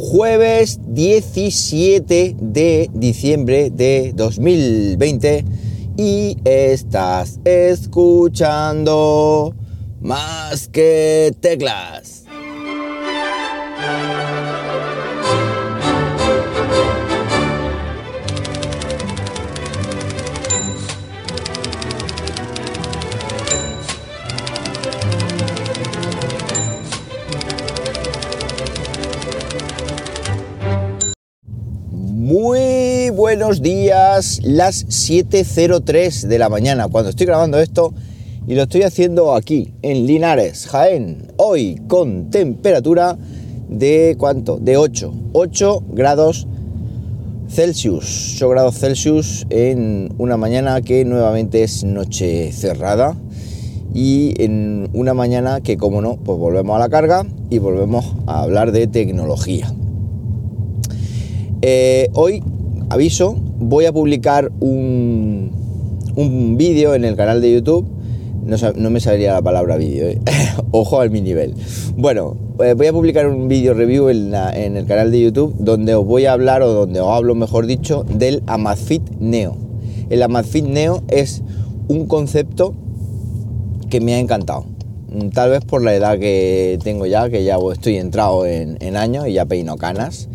jueves 17 de diciembre de 2020 y estás escuchando más que teclas. Buenos días, las 7.03 de la mañana, cuando estoy grabando esto y lo estoy haciendo aquí, en Linares, Jaén, hoy con temperatura de cuánto? De 8, 8 grados Celsius, 8 grados Celsius en una mañana que nuevamente es noche cerrada y en una mañana que como no, pues volvemos a la carga y volvemos a hablar de tecnología. Eh, hoy, aviso, voy a publicar un, un vídeo en el canal de YouTube. No, me sabría la palabra vídeo, ¿eh? ojo al mi nivel. Bueno, eh, voy a publicar un vídeo review en, el canal de YouTube donde os voy a hablar, o donde os hablo, mejor dicho, del Amazfit Neo. El Amazfit Neo es un concepto que me ha encantado. Tal vez por la edad que tengo ya, que ya estoy entrado en, en años y ya peino canas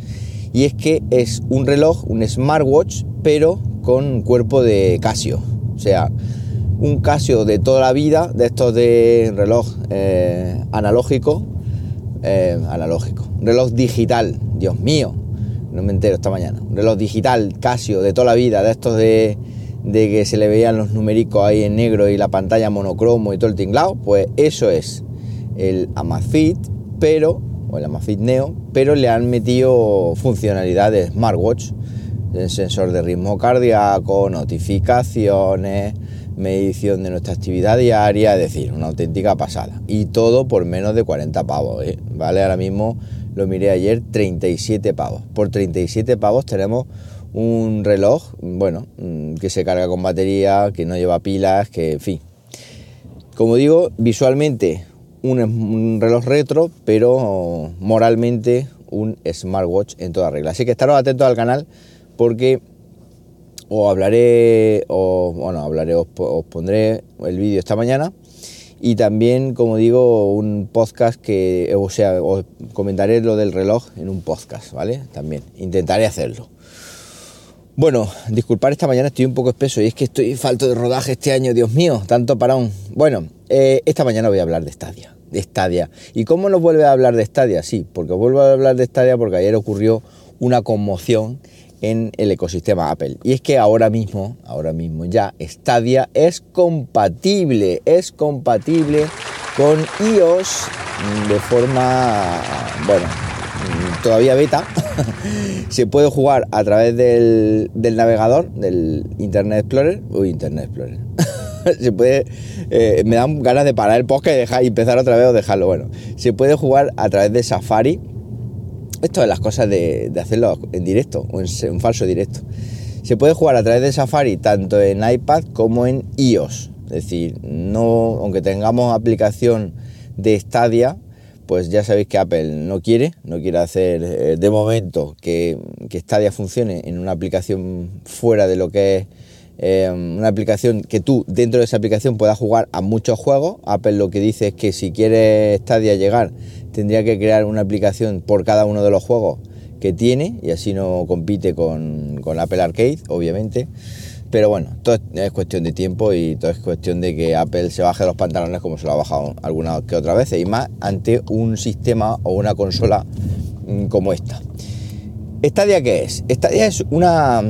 y es que es un reloj, un smartwatch, pero con cuerpo de Casio. O sea, un Casio de toda la vida, de estos de reloj eh, analógico, eh, analógico, reloj digital, Dios mío, no me entero esta mañana, un reloj digital Casio de toda la vida, de estos de, de que se le veían los numéricos ahí en negro y la pantalla monocromo y todo el tinglado, pues eso es el Amazfit, pero o el Amazfit Neo, pero le han metido funcionalidades smartwatch, sensor de ritmo cardíaco, notificaciones, medición de nuestra actividad diaria, es decir, una auténtica pasada. Y todo por menos de 40 pavos, ¿eh? ¿vale? Ahora mismo lo miré ayer, 37 pavos. Por 37 pavos tenemos un reloj, bueno, mm, que se carga con batería, que no lleva pilas, que en fin. Como digo, visualmente un, reloj retro, pero moralmente un smartwatch en toda regla. Así que estaros atentos al canal porque os hablaré, o bueno, hablaré, os, pondré el vídeo esta mañana y también, como digo, un podcast que, o sea, os comentaré lo del reloj en un podcast, ¿vale? También intentaré hacerlo. Bueno, disculpar esta mañana estoy un poco espeso y es que estoy falto de rodaje este año, Dios mío, tanto parón. Bueno, eh, esta mañana voy a hablar de Stadia de Stadia. ¿Y cómo nos vuelve a hablar de Stadia? Sí, porque vuelvo a hablar de Stadia porque ayer ocurrió una conmoción en el ecosistema Apple. Y es que ahora mismo, ahora mismo ya Stadia es compatible, es compatible con iOS de forma, bueno, todavía beta. Se puede jugar a través del, del navegador, del Internet Explorer, uy, Internet Explorer. se puede. Eh, me dan ganas de parar el podcast y, dejar, empezar otra vez o dejarlo. Bueno, se puede jugar a través de Safari. Esto es las cosas de, hacerlo en directo o en, falso directo. Se puede jugar a través de Safari tanto en iPad como en iOS. Es decir, no, aunque tengamos aplicación de Stadia, pues ya sabéis que Apple no quiere, no quiere hacer eh, de momento que, que Stadia funcione en una aplicación fuera de lo que es eh, una aplicación que tú dentro de esa aplicación puedas jugar a muchos juegos. Apple lo que dice es que si quiere Stadia llegar tendría que crear una aplicación por cada uno de los juegos que tiene y así no compite con, con Apple Arcade, obviamente. Pero bueno, todo es cuestión de tiempo y todo es cuestión de que Apple se baje los pantalones como se lo ha bajado alguna que otra vez y más ante un sistema o una consola mm, como esta. ¿Stadia qué es? Stadia es una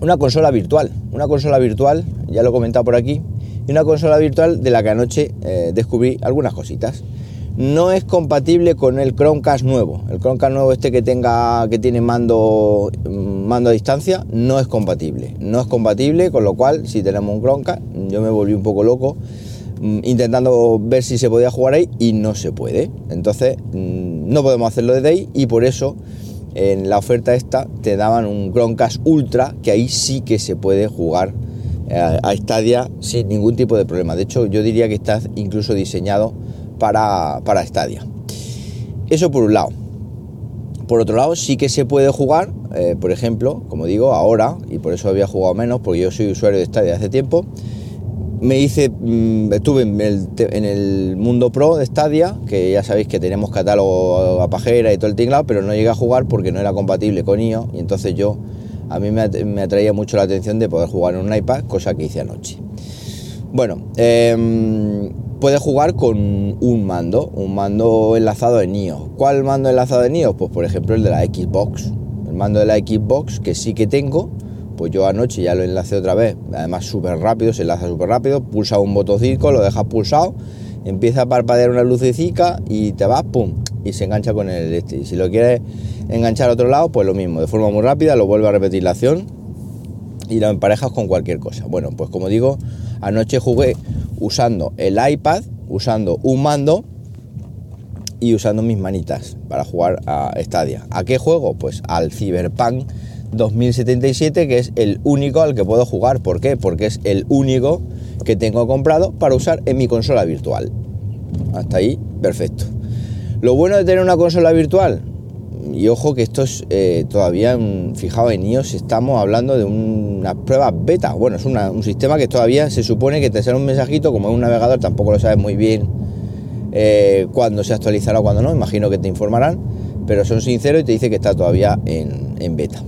una consola virtual, una consola virtual, ya lo he comentado por aquí, y una consola virtual de la que anoche eh, descubrí algunas cositas. No es compatible con el Chromecast nuevo. El Chromecast nuevo este que tenga que tiene mando mando a distancia no es compatible. No es compatible, con lo cual si tenemos un Chromecast, yo me volví un poco loco mm, intentando ver si se podía jugar ahí y no se puede. Entonces mm, no podemos hacerlo desde ahí y por eso en la oferta esta te daban un Chromecast Ultra, que ahí sí que se puede jugar eh, a Stadia sin ningún tipo de problema. De hecho, yo diría que está incluso diseñado para, para Stadia. Eso por un lado. Por otro lado, sí que se puede jugar, eh, por ejemplo, como digo, ahora, y por eso había jugado menos, porque yo soy usuario de Stadia hace tiempo, me hice, mm, estuve en el, mundo pro de Stadia, que ya sabéis que tenemos catálogo a pajera y todo el tinglado, pero no llegué a jugar porque no era compatible con iOS y entonces yo, a mí me, atraía mucho la atención de poder jugar en un iPad, cosa que hice anoche. Bueno, eh, puedes jugar con un mando, un mando enlazado en iOS. ¿Cuál mando enlazado en iOS? Pues por ejemplo el de la Xbox. El mando de la Xbox que sí que tengo, pues yo anoche ya lo enlacé otra vez, además súper rápido, se enlaza súper rápido, pulsa un botoncito, lo dejas pulsado, empieza a parpadear una lucecica y te vas, pum, y se engancha con el este. Y si lo quieres enganchar a otro lado, pues lo mismo, de forma muy rápida, lo vuelve a repetir la acción y lo emparejas con cualquier cosa. Bueno, pues como digo, anoche jugué usando el iPad, usando un mando y usando mis manitas para jugar a Stadia. ¿A qué juego? Pues al Cyberpunk 2077, que es el único al que puedo jugar. ¿Por qué? Porque es el único que tengo comprado para usar en mi consola virtual. Hasta ahí, perfecto. Lo bueno de tener una consola virtual, y ojo que esto es eh, todavía, fijado en iOS, estamos hablando de una prueba beta. Bueno, es un sistema que todavía se supone que te sale un mensajito, como es un navegador, tampoco lo sabes muy bien eh, cuándo se actualizará o cuándo no, imagino que te informarán, pero son sinceros y te dice que está todavía en, beta.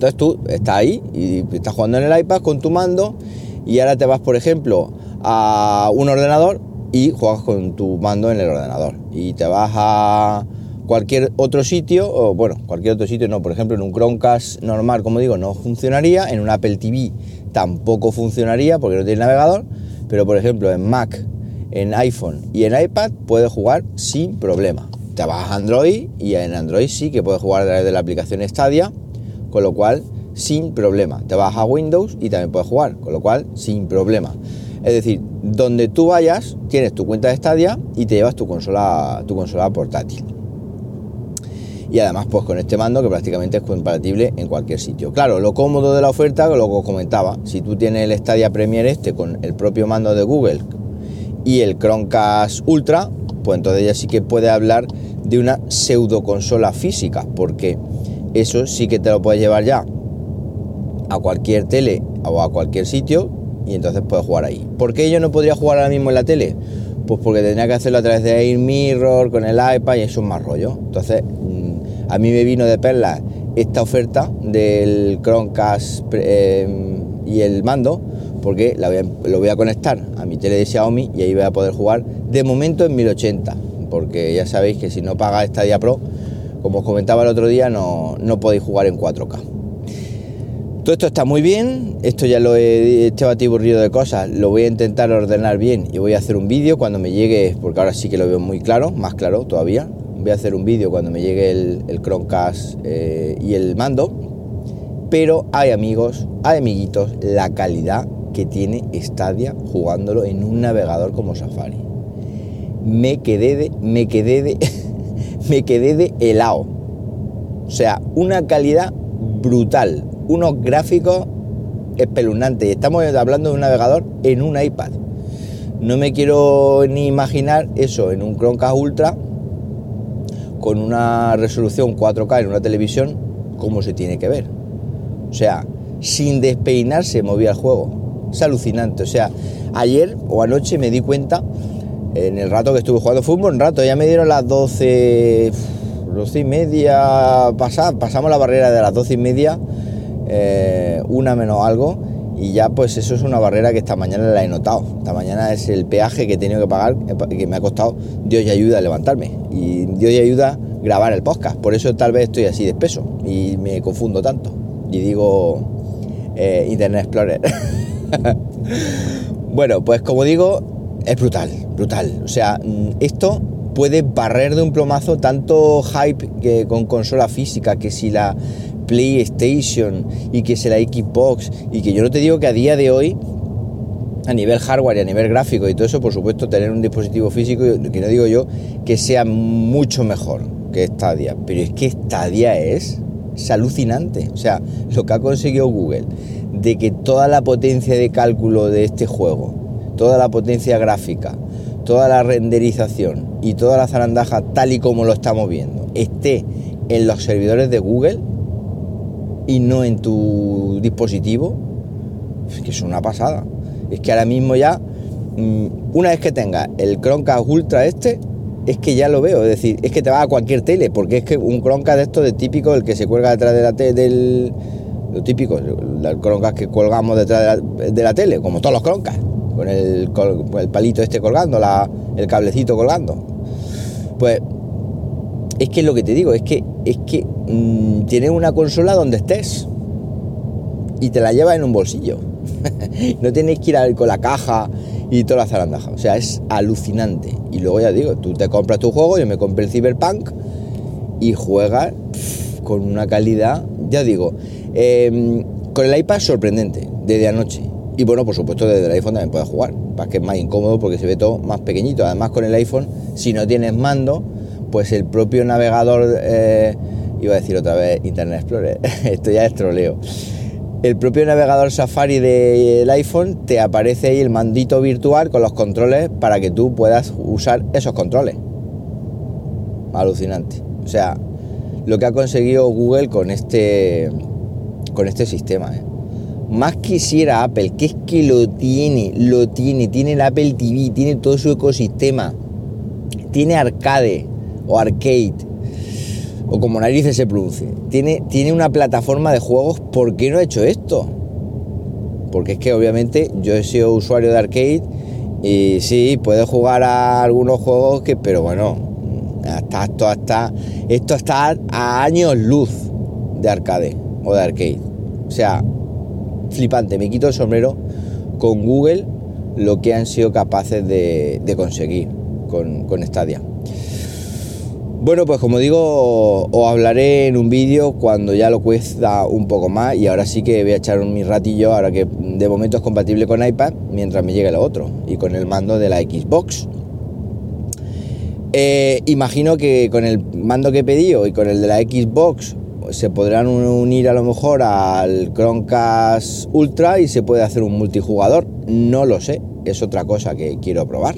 Entonces tú estás ahí y estás jugando en el iPad con tu mando y ahora te vas, por ejemplo, a un ordenador y juegas con tu mando en el ordenador. Y te vas a cualquier otro sitio, o bueno, cualquier otro sitio no, por ejemplo en un Chromecast normal, como digo, no funcionaría, en un Apple TV tampoco funcionaría porque no tiene navegador, pero por ejemplo en Mac, en iPhone y en iPad puedes jugar sin problema. Te vas a Android y en Android sí que puedes jugar a través de la aplicación Stadia, con lo cual sin problema. Te vas a Windows y también puedes jugar, con lo cual sin problema. Es decir, donde tú vayas, tienes tu cuenta de Stadia y te llevas tu consola, tu consola portátil y además pues con este mando que prácticamente es compatible en cualquier sitio. Claro, lo cómodo de la oferta, lo que os comentaba, si tú tienes el Stadia Premier este con el propio mando de Google y el Chromecast Ultra, pues entonces ya sí que puede hablar de una pseudo consola física, porque eso sí que te lo puedes llevar ya a cualquier tele o a cualquier sitio y entonces puedes jugar ahí. ¿Por qué yo no podría jugar ahora mismo en la tele? Pues porque tendría que hacerlo a través de Air Mirror, con el iPad y eso es más rollo. Entonces a mí me vino de perla esta oferta del Chromecast eh, y el mando, porque lo voy a conectar a mi tele de Xiaomi y ahí voy a poder jugar de momento en 1080, porque ya sabéis que si no paga Stadia Pro, como os comentaba el otro día, no, podéis jugar en 4K. Todo esto está muy bien, esto ya lo he, este batiburrido de cosas, lo voy a intentar ordenar bien y voy a hacer un vídeo cuando me llegue, porque ahora sí que lo veo muy claro, más claro todavía, voy a hacer un vídeo cuando me llegue el, Chromecast eh, y el mando. Pero hay amigos, hay amiguitos, la calidad que tiene Stadia jugándolo en un navegador como Safari. Me quedé de, me quedé de, me quedé de helado. O sea, una calidad brutal, unos gráficos espeluznantes. Estamos hablando de un navegador en un iPad. No me quiero ni imaginar eso en un Chromecast Ultra con una resolución 4K en una televisión, ¿cómo se tiene que ver? O sea, sin despeinarse movía el juego. Es alucinante. O sea, ayer o anoche me di cuenta, en el rato que estuve jugando fútbol, un rato, ya me dieron las 12, 12 y media, pasamos la barrera de las 12 y media, eh, una menos algo y ya pues eso es una barrera que esta mañana la he notado. Esta mañana es el peaje que he tenido que pagar, que me ha costado Dios y ayuda a levantarme. Y Dios y ayuda a grabar el podcast. Por eso tal vez estoy así de espeso y me confundo tanto. Y digo eh, Internet Explorer. bueno, pues como digo, es brutal, brutal. O sea, mm, esto puede barrer de un plomazo tanto hype que con consola física, que si la PlayStation y que sea la Xbox y que yo no te digo que a día de hoy a nivel hardware y a nivel gráfico y todo eso, por supuesto, tener un dispositivo físico, que no digo yo que sea mucho mejor que Stadia, pero es que Stadia es, es alucinante. O sea, lo que ha conseguido Google de que toda la potencia de cálculo de este juego, toda la potencia gráfica, toda la renderización y toda la zarandaja tal y como lo estamos viendo esté en los servidores de Google y no en tu dispositivo, es que es una pasada. Es que ahora mismo ya, mm, una vez que tengas el Chromecast Ultra este, es que ya lo veo, es decir, es que te va a cualquier tele, porque es que un Chromecast de esto de típico, el que se cuelga detrás de la tele, del, lo típico, el Chromecast que colgamos detrás de la, tele, como todos los Chromecast, con el, el palito este colgando, la, el cablecito colgando. Pues es que es lo que te digo, es que, es que mm, tienes una consola donde estés y te la llevas en un bolsillo. no tienes que ir a, con la caja y toda la zarandaja. O sea, es alucinante. Y luego ya digo, tú te compras tu juego, yo me compré el Cyberpunk y juegas con una calidad, ya digo, em, con el iPad sorprendente, desde anoche. Y bueno, por supuesto, desde el iPhone también puedes jugar. Para que es más incómodo porque se ve todo más pequeñito. Además, con el iPhone, si no tienes mando, pues el propio navegador, eh, iba a decir otra vez Internet Explorer, esto ya es troleo. El propio navegador Safari del iPhone te aparece ahí el mandito virtual con los controles para que tú puedas usar esos controles. Alucinante. O sea, lo que ha conseguido Google con este con este sistema. ¿eh? Más quisiera Apple, que es que lo tiene, lo tiene, tiene el Apple TV, tiene todo su ecosistema, tiene arcade o arcade, o como narices se produce, tiene, tiene una plataforma de juegos, ¿por qué no ha hecho esto? Porque es que obviamente yo he sido usuario de arcade y sí, puedo jugar a algunos juegos que, pero bueno, hasta, esto, hasta, esto está a años luz de arcade o de arcade. O sea, flipante, me quito el sombrero con Google lo que han sido capaces de, conseguir con, con Stadia. Bueno, pues como digo, os hablaré en un vídeo cuando ya lo cuesta un poco más y ahora sí que voy a echar un mi ratillo, ahora que de momento es compatible con iPad, mientras me llegue lo otro y con el mando de la Xbox. Eh, imagino que con el mando que he pedido y con el de la Xbox se podrán unir a lo mejor al Chromecast Ultra y se puede hacer un multijugador. No lo sé, es otra cosa que quiero probar.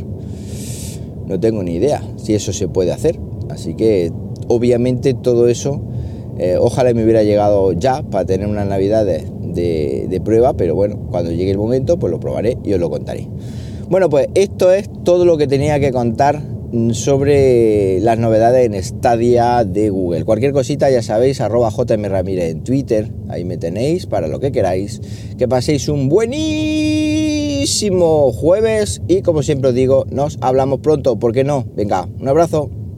No tengo ni idea si eso se puede hacer. Así que obviamente todo eso, eh, ojalá me hubiera llegado ya para tener unas navidades de, de, prueba, pero bueno, cuando llegue el momento pues lo probaré y os lo contaré. Bueno, pues esto es todo lo que tenía que contar sobre las novedades en Stadia de Google. Cualquier cosita ya sabéis, arroba JM Ramírez en Twitter, ahí me tenéis para lo que queráis. Que paséis un buenísimo jueves y como siempre os digo, nos hablamos pronto, ¿por qué no? Venga, un abrazo.